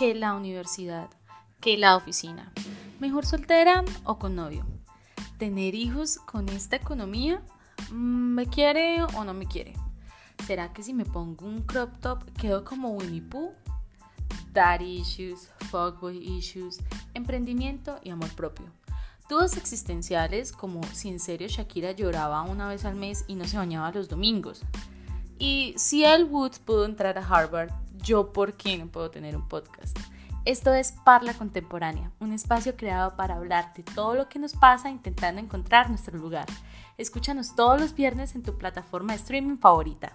que la universidad, que la oficina. Mejor soltera o con novio. Tener hijos con esta economía, mm, ¿me quiere o no me quiere? ¿Será que si me pongo un crop top quedo como Winnie Pooh? Daddy issues, fuckboy issues, emprendimiento y amor propio. Dudas existenciales como si en serio Shakira lloraba una vez al mes y no se bañaba los domingos. Y si El Woods pudo entrar a Harvard, yo por qué no puedo tener un podcast. Esto es Parla Contemporánea, un espacio creado para hablar de todo lo que nos pasa intentando encontrar nuestro lugar. Escúchanos todos los viernes en tu plataforma de streaming favorita.